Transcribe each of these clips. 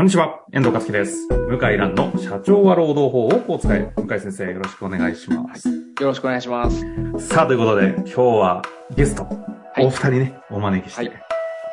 こんにちは、遠藤和樹です。向井蘭の社長は労働法をお使い。向井先生、よろしくお願いします。よろしくお願いします。さあ、ということで、今日はゲスト、いお二人ね、お招きして、はい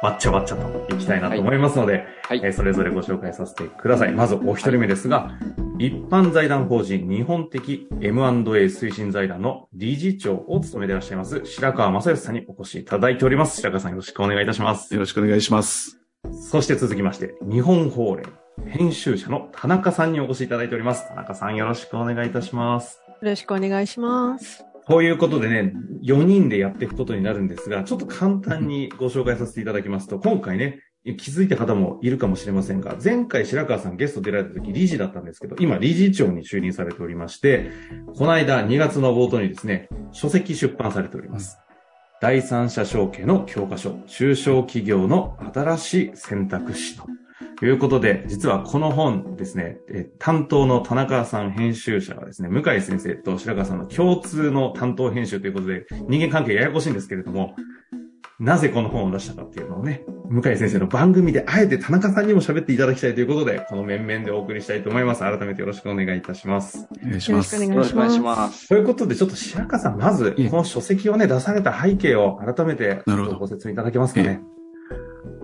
わっちゃわっちゃといきたいなと思いますので、はいえーそれぞれご紹介させてください。まず、お一人目ですが、一般財団法人日本的 M&A 推進財団の理事長を務めていらっしゃいます、白川正義さんにお越しいただいております。白川さんよろしくお願いいたします。よろしくお願いします。そして続きまして、日本法連編集者の田中さんにお越しいただいております。田中さんよろしくお願いいたします。よろしくお願いします。ということでね、4人でやっていくことになるんですが、ちょっと簡単にご紹介させていただきますと、今回ね、気づいた方もいるかもしれませんが、前回白川さんゲスト出られた時理事だったんですけど、今理事長に就任されておりまして、この間2月の冒頭にですね、書籍出版されております。第三者承継の教科書、中小企業の新しい選択肢と。いうことで、実はこの本ですね、え担当の田中さん編集者はですね、向井先生と白川さんの共通の担当編集ということで、人間関係ややこしいんですけれども、なぜこの本を出したかっていうのをね、向井先生の番組であえて田中さんにも喋っていただきたいということで、この面々でお送りしたいと思います。改めてよろしくお願いいたします。お願いします。よろしくお願いします。ということで、ちょっと白川さん、まずこの書籍をね、出された背景を改めて、なるほどご説明いただけますかね？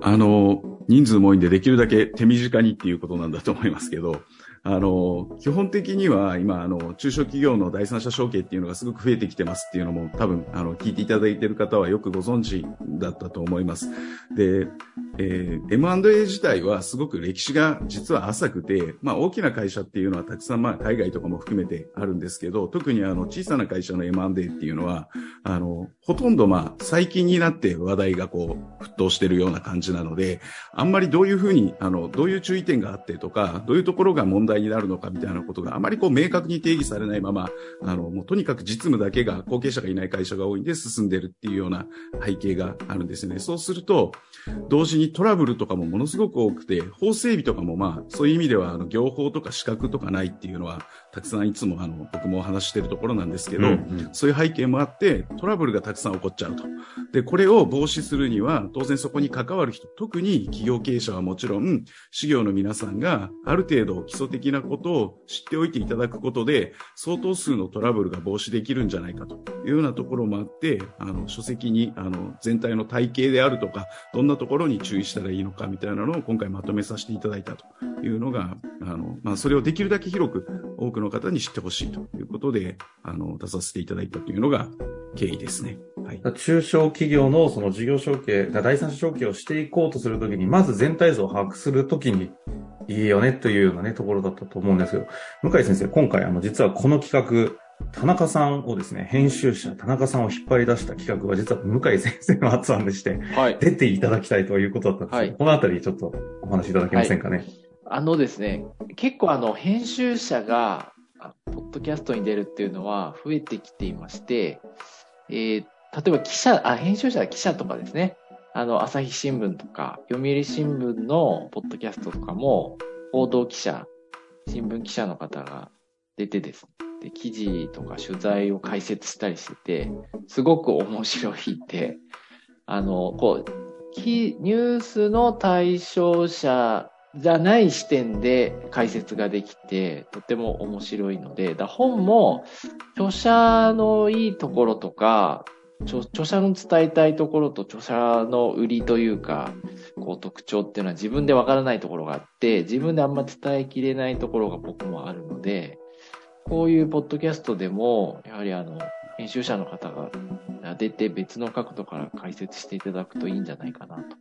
あの、人数も多いんでできるだけ手短にっていうことなんだと思いますけど、あの、基本的には今、あの、中小企業の第三者承継っていうのがすごく増えてきてますっていうのも多分、あの、聞いていただいている方はよくご存知だったと思います。で、えー M&A 自体はすごく歴史が実は浅くて、まあ大きな会社っていうのはたくさんまあ海外とかも含めてあるんですけど、特にあの小さな会社の M&A っていうのは、あの、ほとんどまあ最近になって話題がこう沸騰してるような感じなので、あんまりどういうふうに、あの、どういう注意点があってとか、どういうところが問題になるのかみたいなことがあまりこう明確に定義されないまま、あの、もうとにかく実務だけが後継者がいない会社が多いんで進んでるっていうような背景があるんですね。そうすると、同時にトラブルとかもものすごく多くて、法整備とかもまあ、そういう意味では、あの、業法とか資格とかないっていうのは、たくさんいつもあの、僕もお話ししてるところなんですけど、うんうんそういう背景もあって、トラブルがたくさん起こっちゃうと。で、これを防止するには、当然そこに関わる人、特に企業経営者はもちろん、事業の皆さんがある程度基礎的なことを知っておいていただくことで、相当数のトラブルが防止できるんじゃないかというようなところもあって、あの、書籍に、あの、全体の体系であるとか、どんなところに注意したらいいのかみたいなのを今回まとめさせていただいたというのが、あの、まあ、それをできるだけ広く多くの方に知ってほしいということで、あの、出させていただいたというのが経緯ですね。はい。中小企業のその事業承継、第三者承継をしていこうとするときに、まず全体像を把握するときにいいよねというようなね、ところだったと思うんですけど、向井先生、今回あの、実はこの企画、田中さんをですね、編集者、田中さんを引っ張り出した企画は実は向井先生の発案でして、はい。出ていただきたいということだったんですけど、はいこのあたりちょっとお話しいただけませんかね？あのですね、結構あの、編集者が、あポッドキャストに出るっていうのは増えてきていまして、えー例えば記者、あ、編集者は記者とかですね、あの、朝日新聞とか、読売新聞のポッドキャストとかも、報道記者、新聞記者の方が出てですね、で記事とか取材を解説したりしてて、すごく面白いって、あの、こう、ニュースの対象者じゃない視点で解説ができて、とても面白いので、だ本も著者のいいところとか、著著者の伝えたいところと著者の売りというか、こう特徴っていうのは自分でわからないところがあって、自分であんま伝えきれないところが僕もあるので、こういうポッドキャストでも、やはりあの、編集者の方が出て別の角度から解説していただくといいんじゃないかなと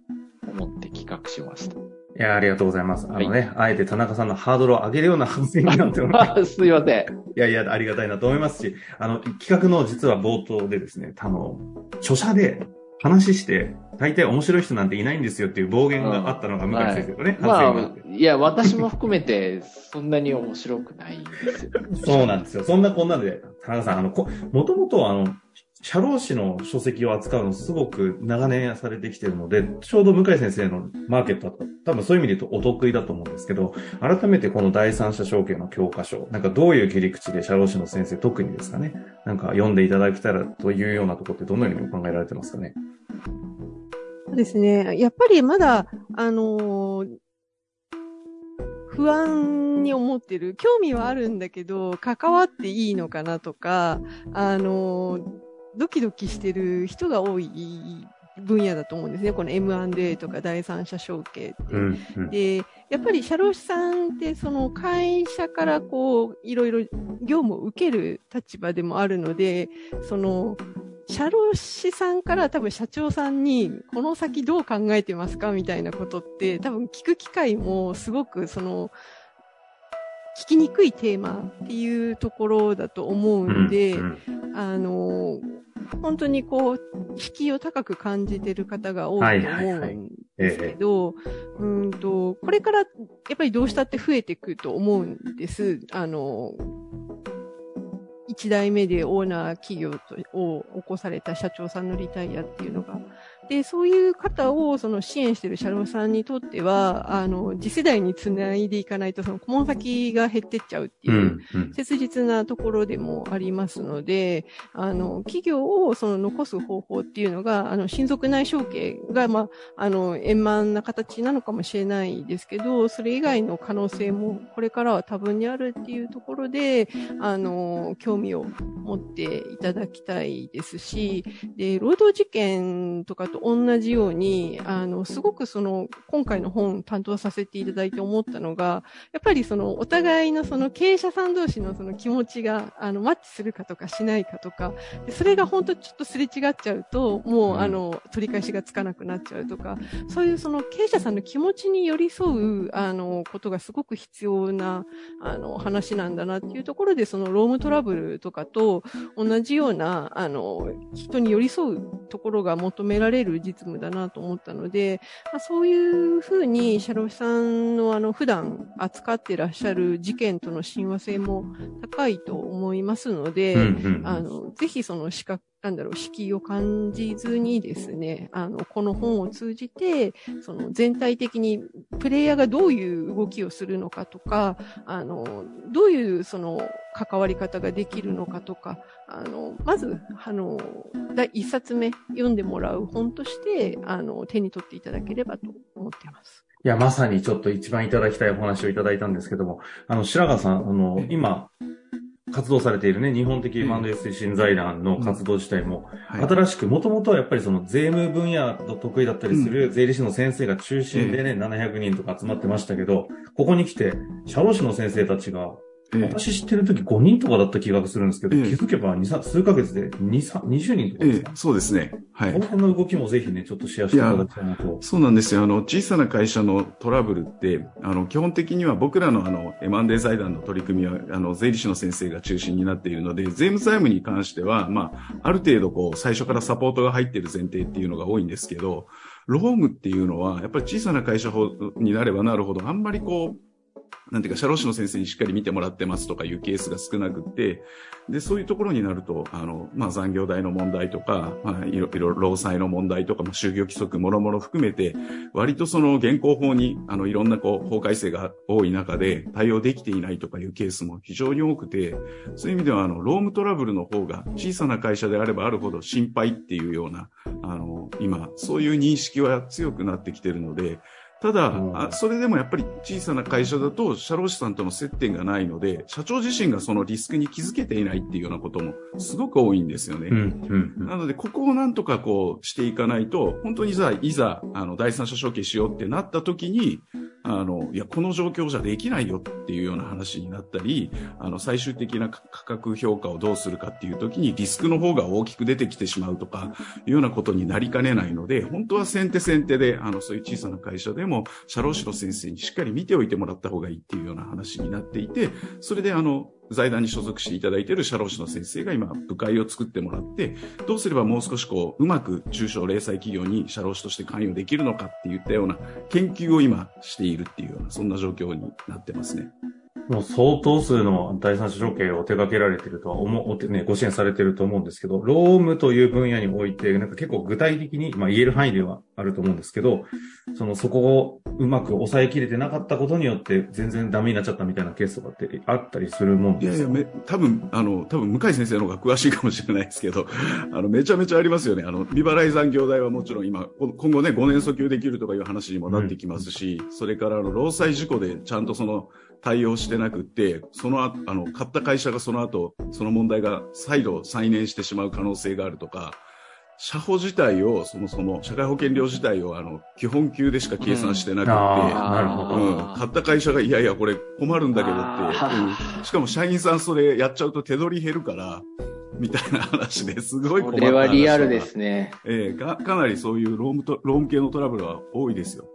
思って企画しました。いや、ありがとうございます。あのね、あえて田中さんのハードルを上げるような発言になっております。すいません。いやいや、ありがたいなと思いますし、あの、企画の実は冒頭でですね、あの、著者で話して、大体面白い人なんていないんですよっていう暴言があったのが向井先生とね、発ま言があって。あ、いや、私も含めて、そんなに面白くないんですよ。そうなんですよ。そんなこんなで、田中さん、あの、こもともとあの、社労士の書籍を扱うのすごく長年されてきてるので、ちょうど向井先生のマーケットだと、多分そういう意味で言うとお得意だと思うんですけど、改めてこの第三者承継の教科書、なんかどういう切り口で社労士の先生特にですかね、なんか読んでいただけたらというようなところってどのようにお考えられてますかね。そうですね。やっぱりまだ、あのー不安に思ってる。興味はあるんだけど、関わっていいのかなとか、あの、ドキドキしてる人が多い分野だと思うんですね。この M&A とか第三者承継って。うんうんで、やっぱり社労士さんってその会社からこう、いろいろ業務を受ける立場でもあるので、その、社労士さんから多分社長さんに、この先どう考えてますかみたいなことって、多分聞く機会もすごくその、聞きにくいテーマっていうところだと思うんで、うんあの、本当にこう、敷居を高く感じてる方が多いと思うんですけど、うんと、これからやっぱりどうしたって増えていくと思うんです。あの、一代目でオーナー企業とを起こされた社長さんのリタイアっていうのが。で、そういう方をその支援している社労さんにとっては、あの、次世代につないでいかないと、その顧問先が減ってっちゃうっていう、切実なところでもありますので、あの、企業をその残す方法っていうのが、あの、親族内承継が、まあ、あの、円満な形なのかもしれないですけど、それ以外の可能性もこれからは多分にあるっていうところで、あの、興味を持っていただきたいですし、で、労働事件とかと同じように、あの、すごくその、今回の本担当させていただいて思ったのが、やっぱりその、お互いのその経営者さん同士のその気持ちが、あの、マッチするかとかしないかとか、でそれが本当ちょっとすれ違っちゃうと、もう、うん。あの、取り返しがつかなくなっちゃうとか、そういうその経営者さんの気持ちに寄り添う、あの、ことがすごく必要な、あの、話なんだなっていうところで、その、ロームトラブルとかと同じような、あの、人に寄り添うところが求められる実務だなと思ったので、まあ、そういうふうに、社労士さんのあの、普段扱っていらっしゃる事件との親和性も高いと思いますので、うんうん。あの、ぜひその資格、なんだろう、敷居を感じずにですね、あの、この本を通じて、その全体的にプレイヤーがどういう動きをするのかとか、あの、どういうその関わり方ができるのかとか、あの、まず、あの、第一冊目読んでもらう本として、あの、手に取っていただければと思っています。いや、まさにちょっと一番いただきたいお話をいただいたんですけども、あの、白川さん、あの、今、活動されているね、日本的 M&A 推進財団の活動自体も、はい。新しく、もともとはやっぱりその税務分野の得意だったりする税理士の先生が中心でね、700人とか集まってましたけど、ここに来て、社労士の先生たちが、ええ私知ってる時5人とかだった気がするんですけど、ええ気づけば2、3数ヶ月で2、3 20人とかええですか、そうですね。はいこの。辺の動きもぜひね、ちょっとシェアしていただきたいなと。そうなんですよ。あの、小さな会社のトラブルって、あの、基本的には僕らのあの、M&A 財団の取り組みは、あの、税理士の先生が中心になっているので、税務財務に関しては、まあ、ある程度こう、最初からサポートが入っている前提っていうのが多いんですけど、ロームっていうのは、やっぱり小さな会社になればなるほど、あんまりこう、なんていうか、社労士の先生にしっかり見てもらってますとかいうケースが少なくて、で、そういうところになると、あの、まあ、残業代の問題とか、まあ、いろいろ、労災の問題とか、ま、就業規則もろもろ含めて、割とその現行法に、あの、いろんなこう、法改正が多い中で対応できていないとかいうケースも非常に多くて、そういう意味では、あの、ロームトラブルの方が小さな会社であればあるほど心配っていうような、あの、今、そういう認識は強くなってきてるので、ただ、うんあそれでもやっぱり小さな会社だと、社労士さんとの接点がないので、社長自身がそのリスクに気づけていないっていうようなこともすごく多いんですよね。うん、うん、うん。なので、ここをなんとかこうしていかないと、本当にさ、いざ、あの、第三者承継しようってなった時に、あの、いや、この状況じゃできないよっていうような話になったり、あの、最終的な価格評価をどうするかっていう時にリスクの方が大きく出てきてしまうとか、いうようなことになりかねないので、本当は先手先手で、あの、そういう小さな会社でも、社労士の先生にしっかり見ておいてもらった方がいいっていうような話になっていて、それであの、財団に所属していただいている社労士の先生が今、部会を作ってもらって、どうすればもう少しこう、うまく中小零細企業に社労士として関与できるのかっていったような研究を今しているっていうような、そんな状況になってますね。もう相当数の第三者承継を手掛けられてるとは思う、おてね、ご支援されてると思うんですけど、ロームという分野において、なんか結構具体的に、まあ言える範囲ではあると思うんですけど、その、そこをうまく抑えきれてなかったことによって、全然ダメになっちゃったみたいなケースとかってあったりするもんですか？いやいや、多分、あの、多分、向井先生の方が詳しいかもしれないですけど、あの、めちゃめちゃありますよね。あの、未払い残業代はもちろん今、今後ね、5年訴求できるとかいう話にもなってきますし、それから、あの、労災事故でちゃんとその、対応してなくって、その後、あの、買った会社がその後、その問題が再度再燃してしまう可能性があるとか、社保自体を、そもそも、社会保険料自体を、あの、基本給でしか計算してなくって、あーなるほど。うん、買った会社が、いやいや、これ困るんだけどって、あうん。しかも社員さんそれやっちゃうと手取り減るから、みたいな話ですごい困これった。話はリアルで。すね。ええがかなりそういうロームと、ローム系のトラブルは多いですよ。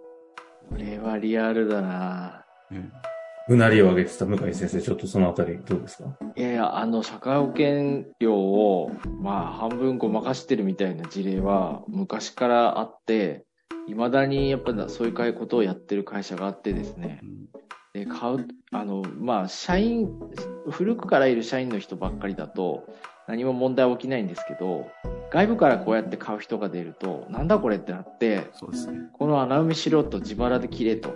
これはリアルだな。えうなりを上げてた向井先生、ちょっとそのあたりどうですか？いやいや、あの、社会保険料を、まあ、半分ごまかしてるみたいな事例は、昔からあって、未だにやっぱりそういうことをやってる会社があってですねえ。で、買う、あの、まあ、社員、古くからいる社員の人ばっかりだと、何も問題起きないんですけど、外部からこうやって買う人が出ると、なんだこれってなって、そうですね。この穴埋めしろと自腹で切れと、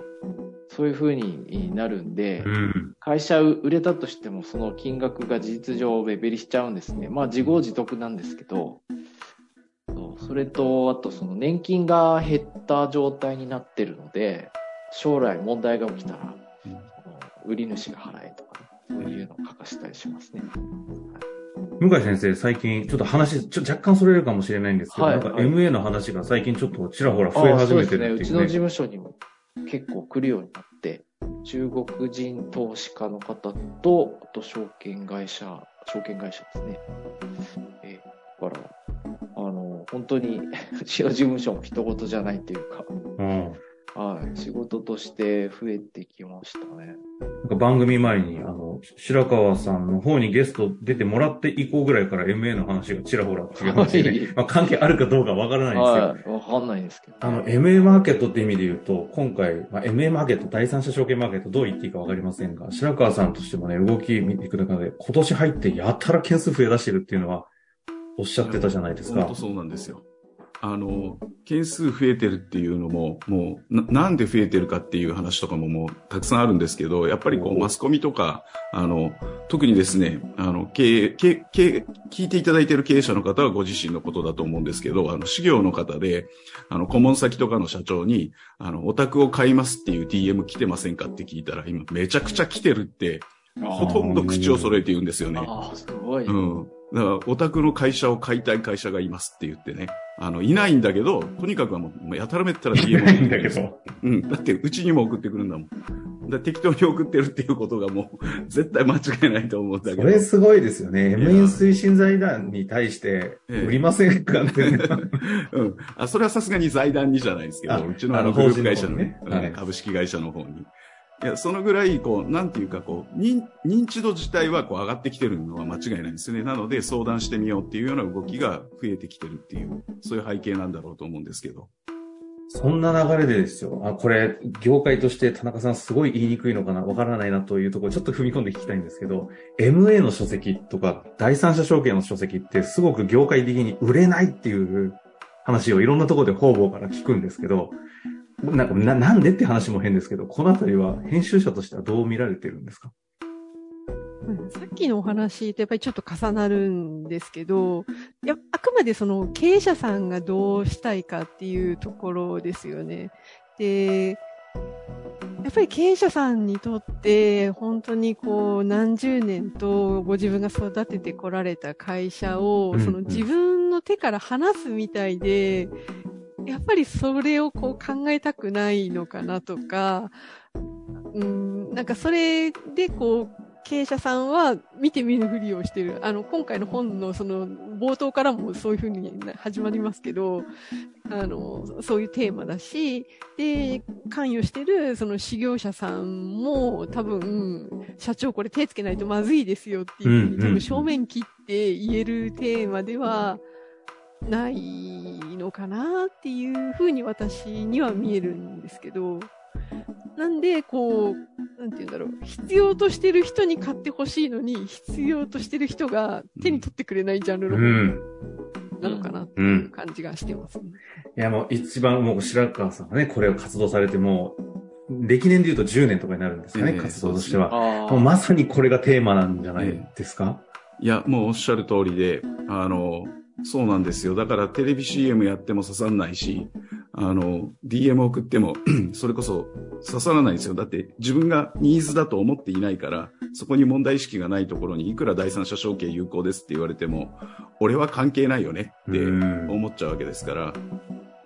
そういう風になるんで、うん。会社売れたとしてもその金額が事実上目減りしちゃうんですね。まあ自業自得なんですけど、それと、あとその年金が減った状態になってるので、将来問題が起きたら、売り主が払えとか、ね、そういうのを書かせたりしますね。向井先生、最近、ちょっと話、ちょ若干それるかもしれないんですけど、なんかはいはい MA の話が最近ちょっとちらほら増え始めてるっていうね。そうですね。うちの事務所にも結構来るようになって、中国人投資家の方と、あと証券会社、証券会社ですね。えーだから、あの、本当に、うちの事務所も一言じゃないっていうか、うん。はい、仕事として増えてきましたね。なんか番組前に、あの、白川さんの方にゲスト出てもらって以降ぐらいから MA の話がちらほら違いましてねはい。まあ関係あるかどうかわからないんですよ。はい、わかんないんですけど。あの、MA マーケットって意味で言うと、今回、まあ、MA マーケット、第三者証券マーケットどう言っていいかわかりませんが、白川さんとしてもね、動き見ていく中で、今年入ってやたら件数増え出してるっていうのは、おっしゃってたじゃないですか本当。そうなんですよ。あの、件数増えてるっていうのも、もうな、なんで増えてるかっていう話とかももうたくさんあるんですけど、やっぱりこう、マスコミとか、あの、特にですね、あの、経営、経営、聞いていただいている経営者の方はご自身のことだと思うんですけど、あの、事業の方で、あの、顧問先とかの社長に、あの、お宅を買いますっていう DM 来てませんかって聞いたら、今めちゃくちゃ来てるって、ほとんど口を揃えて言うんですよね。ああ、すごい。うん。だから、お宅の会社を買いたい会社がいますって言ってね。あの、いないんだけど、とにかくはもう、やたらめったら DM ないんだけど。うん。だって、うちにも送ってくるんだもん。だ適当に送ってるっていうことがもう、絶対間違いないと思うんだけど。それすごいですよね。や MA 推進財団に対して、ええ売りませんかって、ね。うん。あ、それはさすがに財団にじゃないですけあど、うちのああののグループ会社のね、ねはいうん株式会社の方に。いや、そのぐらい、こう、なんていうか、こう、認認知度自体はこう上がってきてるのは間違いないんですね。なので、相談してみようっていうような動きが増えてきてるっていう、そういう背景なんだろうと思うんですけど。そんな流れでですよ。あ、これ、業界として田中さんすごい言いにくいのかなわからないなというところ、ちょっと踏み込んで聞きたいんですけど、MA の書籍とか、第三者証券の書籍ってすごく業界的に売れないっていう話をいろんなところで方々から聞くんですけど、なんかな、なんでって話も変ですけど、このあたりは編集者としてはどう見られてるんですか？うんさっきのお話とやっぱりちょっと重なるんですけど、やあくまでその経営者さんがどうしたいかっていうところですよね。で、やっぱり経営者さんにとって本当にこう何十年とご自分が育ててこられた会社をうん。その自分の手から離すみたいで、やっぱりそれをこう考えたくないのかなとか、うん、なんかそれでこう、経営者さんは見て見ぬふりをしてる。あの、今回の本のその冒頭からもそういうふうに始まりますけど、あの、そういうテーマだし、で、関与してるその事業者さんも多分、社長これ手つけないとまずいですよっていうふうに多分正面切って言えるテーマではないのかなっていうふうに私には見えるんですけど、なんで、こう、なんて言うんだろう、必要としてる人に買ってほしいのに、必要としてる人が手に取ってくれないジャンルのうん。なのかなってう。いうん感じがしてますね。いや、もう一番もう白川さんがね、これを活動されてもう、歴年で言うと10年とかになるんですかね、ええ活動としては。あもうまさにこれがテーマなんじゃないですか、いや、もうおっしゃる通りで、あの、そうなんですよ。だからテレビ CM やっても刺さんないし、あの、DM 送っても、それこそ刺さらないんですよ。だって自分がニーズだと思っていないから、そこに問題意識がないところにいくら第三者承継有効ですって言われても、俺は関係ないよねってうん思っちゃうわけですから。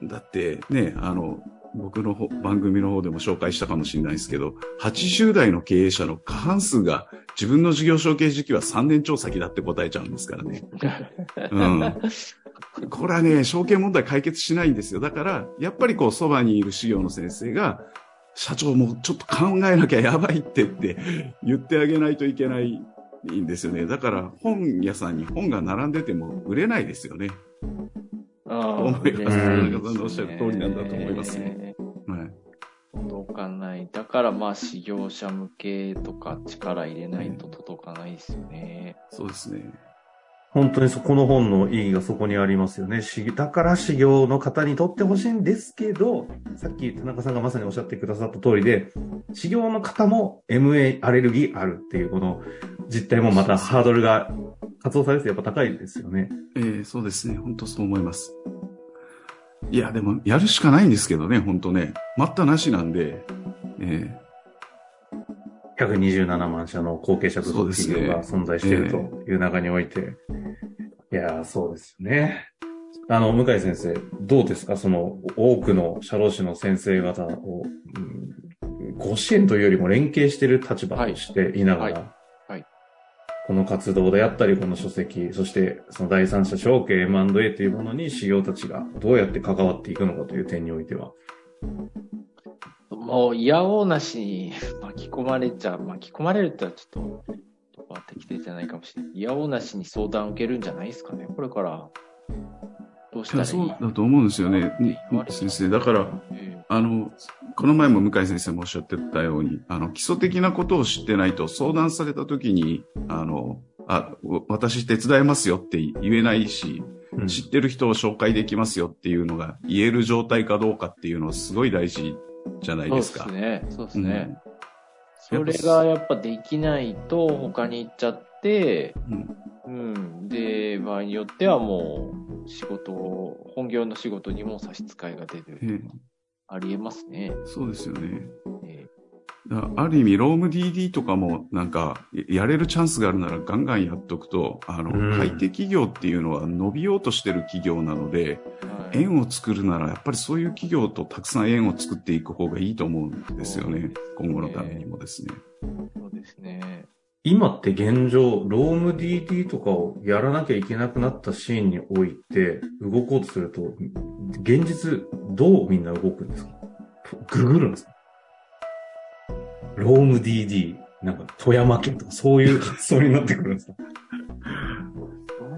だってね、あの、僕の方番組の方でも紹介したかもしれないですけど、80代の経営者の過半数が自分の事業承継時期は3年超先だって答えちゃうんですからね。うん。これはね、承継問題解決しないんですよ。だから、やっぱりこう、そばにいる資料の先生が、社長もちょっと考えなきゃやばいってって言ってあげないといけないんですよね。だから、本屋さんに本が並んでても売れないですよね。あ思います田中さんのおっしゃる通りなんだと思いますね。かない。だからまあ、事業者向けとか力入れないと届かないですよね。そうですね。本当にそこの本の意義がそこにありますよね。しだから修行の方にとってほしいんですけど、さっき田中さんがまさにおっしゃってくださった通りで、修行の方も MA アレルギーあるっていうこの実態もまたハードルが活動されてやっぱ高いですよね。ええそうですね。本当そう思います。いや、でも、やるしかないんですけどね、本当ね。待ったなしなんで、え127万社の後継者部族企業が存在しているという中において。いやー、そうですよね。あの、向井先生、どうですか？その、多くの社労士の先生方を、うんご支援というよりも連携している立場としていながら、はいはい。はいこの活動であったり、この書籍、そしてその第三者承継 M&A というものに修行たちがどうやって関わっていくのかという点においては。もう、いやおうなしに巻き込まれちゃう。巻き込まれるってのはちょっと、言葉適切じゃないかもしれない。いやおうなしに相談を受けるんじゃないですかね。これから、どうしえたらいい？そうだと思うんですよね先生、だから、えあの、この前も向井先生もおっしゃってたように、あの、基礎的なことを知ってないと相談された時に、あの、あ、私手伝いますよって言えないし、うん知ってる人を紹介できますよっていうのが言える状態かどうかっていうのはすごい大事じゃないそうでか。ですすね。そうですうんね。それがやっぱできないと他に行っちゃって、うんうん。で、場合によってはもう仕事を、本業の仕事にも差し支えが出る。ええありえますね。そうですよね。えだある意味、ローム DD とかもなんか、ややれるチャンスがあるならガンガンやっとくと、あの、うん買い手企業っていうのは伸びようとしてる企業なので、はい縁を作るなら、やっぱりそういう企業とたくさん縁を作っていく方がいいと思うんですよね。今後のためにもですね。そうですね。今って現状、ローム DD とかをやらなきゃいけなくなったシーンにおいて動こうとすると、現実どうみんな動くんですか？ググるんですか？ローム DD、なんか富山県とかそういう 発想になってくるんですか？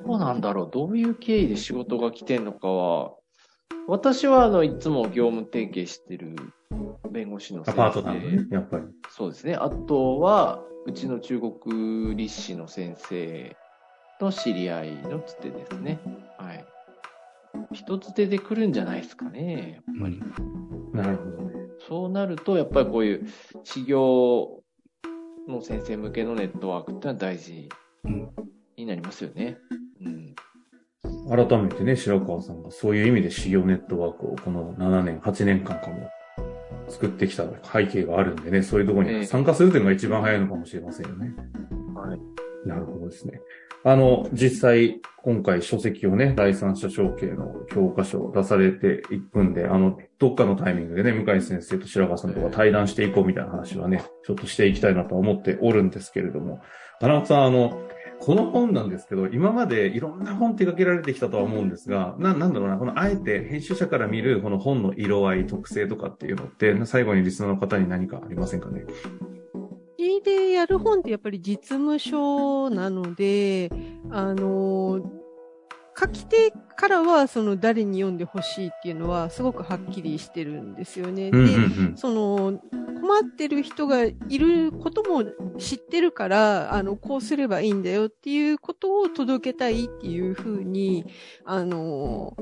どうなんだろう？どういう経緯で仕事が来てんのかは、私はあの、いつも業務提携してる弁護士のア先生パートなんでね、やっぱり。そうですね。あとは、うちの中国立志の先生と知り合いのつてですね。はい。一つ手で来るんじゃないですかね。やっぱり。なるほどね。そうなると、やっぱりこういう修行の先生向けのネットワークってのは大事うんになりますよね。うん。改めてね、白川さんがそういう意味で修行ネットワークをこの7年、8年間かも作ってきた背景があるんでね、そういうところに参加するというのが一番早いのかもしれませんよね。はい。なるほどですね。あの、実際、今回書籍をね、第三者承継の教科書を出されていくんで、あの、どっかのタイミングでね、向井先生と白川さんとか対談していこうみたいな話はね、ちょっとしていきたいなとは思っておるんですけれども、田中さん、あの、この本なんですけど、今までいろんな本手掛けられてきたとは思うんですが、な、なんだろうな、このあえて編集者から見るこの本の色合い、特性とかっていうのって、最後にリスナーの方に何かありませんかね？うちでやる本ってやっぱり実務書なので、あの、書き手からはその誰に読んでほしいっていうのはすごくはっきりしてるんですよね。で、うんうんうん。その、困ってる人がいることも知ってるから、あの、こうすればいいんだよっていうことを届けたいっていうふうに、あの、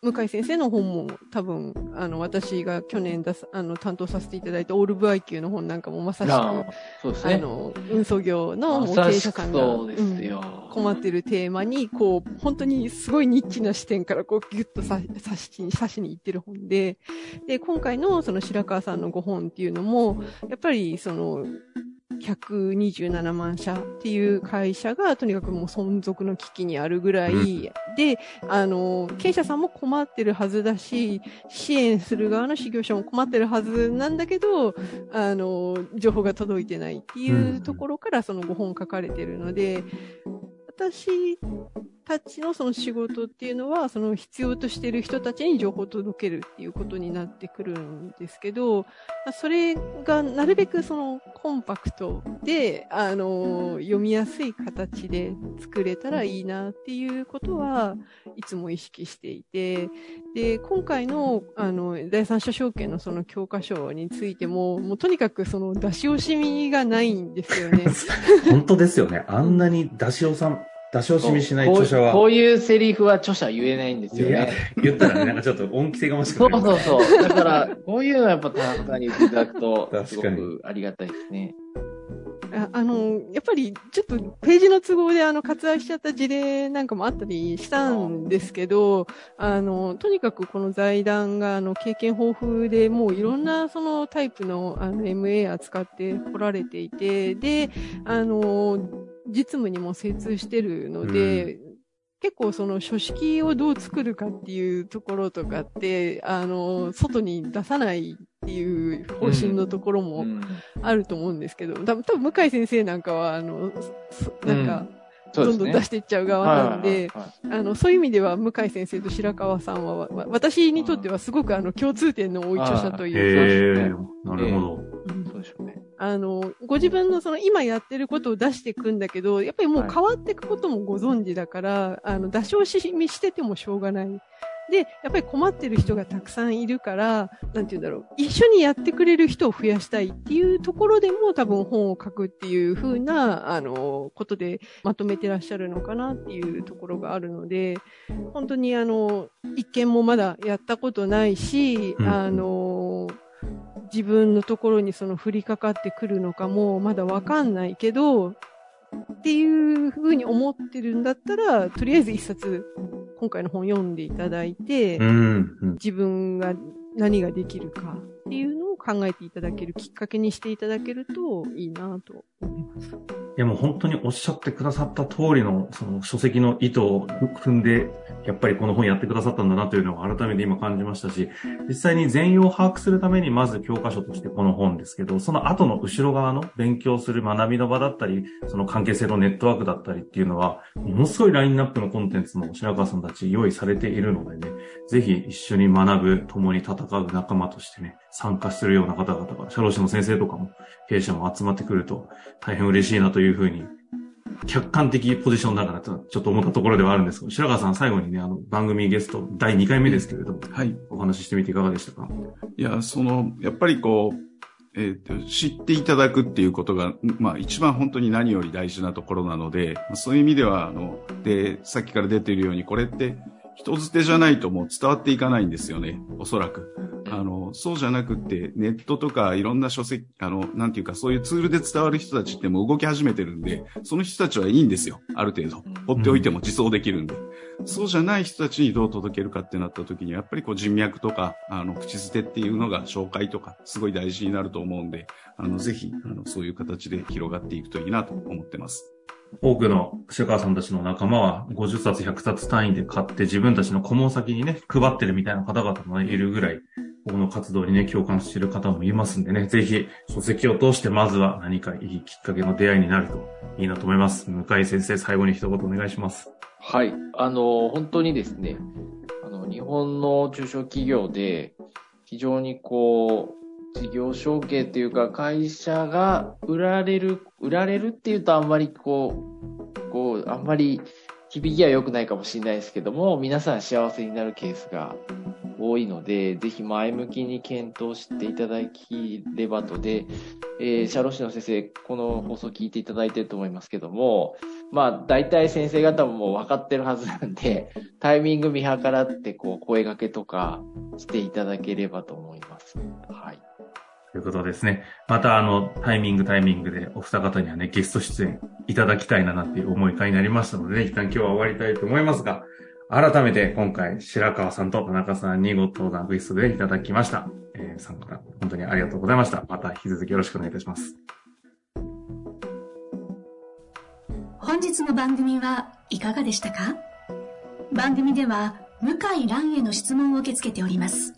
向井先生の本も多分、あの、私が去年出す、あの、担当させていただいたオールブ IQ の本なんかもまさしく、あそうですね。あの、運送業の経営者さんが、そうですうんよ。困ってるテーマに、こう、本当にすごいニッチな視点から、こう、ギュッとさ刺し、刺しにいってる本で、で、今回のその白川さんのご本っていうのも、やっぱりその、127万社っていう会社がとにかくもう存続の危機にあるぐらいで、あの、経営者さんも困ってるはずだし、支援する側の事業者も困ってるはずなんだけど、あの、情報が届いてないっていうところからそのご本書かれてるので、私たちのその仕事っていうのは、その必要としている人たちに情報を届けるっていうことになってくるんですけど、それがなるべくそのコンパクトで、あの、読みやすい形で作れたらいいなっていうことはいつも意識していて、で、今回の、あの、第三者証券のその教科書についても、もうとにかくその出し惜しみがないんですよね。本当ですよね。あんなに出し惜さん、出し惜しみしない著者は。こうこういうセリフは著者言えないんですよね。言ったらね、なんかちょっと恩着せがましくそうそうそう。だから、こういうのはやっぱ淡々に言っていただくと、すごくありがたいですね。ああの、やっぱりちょっとページの都合であの割愛しちゃった事例なんかもあったりしたんですけど、あの、とにかくこの財団があの経験豊富でもういろんなそのタイプのあの MA 扱って来られていて、で、あの、実務にも精通してるので、結構その書式をどう作るかっていうところとかって、あの、外に出さないっていう方針のところもうん。あると思うんですけど、多分、多分向井先生なんかは、あの、そなんか。どんどん出していっちゃう側なんで、あの、そういう意味では、向井先生と白川さんは、わ私にとってはすごくあの、共通点の多い著者とへいうか、え、なるほど。うん。そうでしょうね。あの、ご自分のその今やってることを出していくんだけど、やっぱりもう変わっていくこともご存知だから、あの、出し惜しみしててもしょうがない。で、やっぱり困ってる人がたくさんいるから、なんて言うんだろう、一緒にやってくれる人を増やしたいっていうところでも多分本を書くっていう風な、あの、ことでまとめてらっしゃるのかなっていうところがあるので、本当にあの、一件もまだやったことないし、うん。あの、自分のところにその降りかかってくるのかもまだわかんないけど、っていうふうに思ってるんだったら、とりあえず一冊、今回の本読んでいただいて、うん。うん自分が何ができるかっていうのを考えていただけるきっかけにしていただけるといいなと思います。いやもう本当におっしゃってくださった通りの、その書籍の意図を踏んで、やっぱりこの本やってくださったんだなというのを改めて今感じましたし、実際に全容を把握するためにまず教科書としてこの本ですけど、その後の後ろ側の勉強する学びの場だったり、その関係性のネットワークだったりっていうのは、ものすごいラインナップのコンテンツも白川さんたち用意されているのでね、ぜひ一緒に学ぶ、共に戦う仲間としてね、参加するような方々が、社労士の先生とかも、経営者も集まってくると、大変嬉しいなというふうに、客観的ポジションだからとちょっと思ったところではあるんですけど、白川さん最後にね、あの、番組ゲスト第2回目ですけれども、はい。お話ししてみていかがでしたか？いや、その、やっぱりこう、えーと知っていただくっていうことが、まあ一番本当に何より大事なところなので、まあそういう意味では、あの、で、さっきから出ているように、これって人づてじゃないともう伝わっていかないんですよね、おそらく。あの、そうじゃなくって、ネットとかいろんな書籍、あの、なんていうか、そういうツールで伝わる人たちってもう動き始めてるんで、その人たちはいいんですよ、ある程度。放っておいても自走できるんで。そうじゃない人たちにどう届けるかってなった時に、やっぱりこう人脈とか、あの、口づてっていうのが紹介とか、すごい大事になると思うんで、あの、ぜひ、あの、そういう形で広がっていくといいなと思ってます。多くの白川さんたちの仲間は50冊100冊単位で買って自分たちの顧問先にね、配ってるみたいな方々もいるぐらい、この活動にね、共感している方もいますんでね、ぜひ書籍を通してまずは何かいいきっかけの出会いになるといいなと思います。向井先生、最後に一言お願いします。はい。あの、本当にですね、あの、日本の中小企業で、非常にこう、事業承継っていうか、会社が売られる、売られるっていうとあんまりこう、こう、あんまり響きは良くないかもしれないですけども、皆さん幸せになるケースが多いので、ぜひ前向きに検討していただければとで、えー、社労士の先生、この放送聞いていただいてると思いますけども、まあ、大体先生方ももう分かってるはずなんで、タイミング見計らって、こう、声掛けとかしていただければと思います。はい。ということですね。また、あの、タイミングタイミングでお二方にはね、ゲスト出演いただきたいななっていう思い会になりましたので、ね、一旦今日は終わりたいと思いますが、改めて今回、白川さんと田中さんにご登壇ゲストでいただきました。えー、参加、本当にありがとうございました。また引き続きよろしくお願いいたします。本日の番組はいかがでしたか？番組では、向井蘭への質問を受け付けております。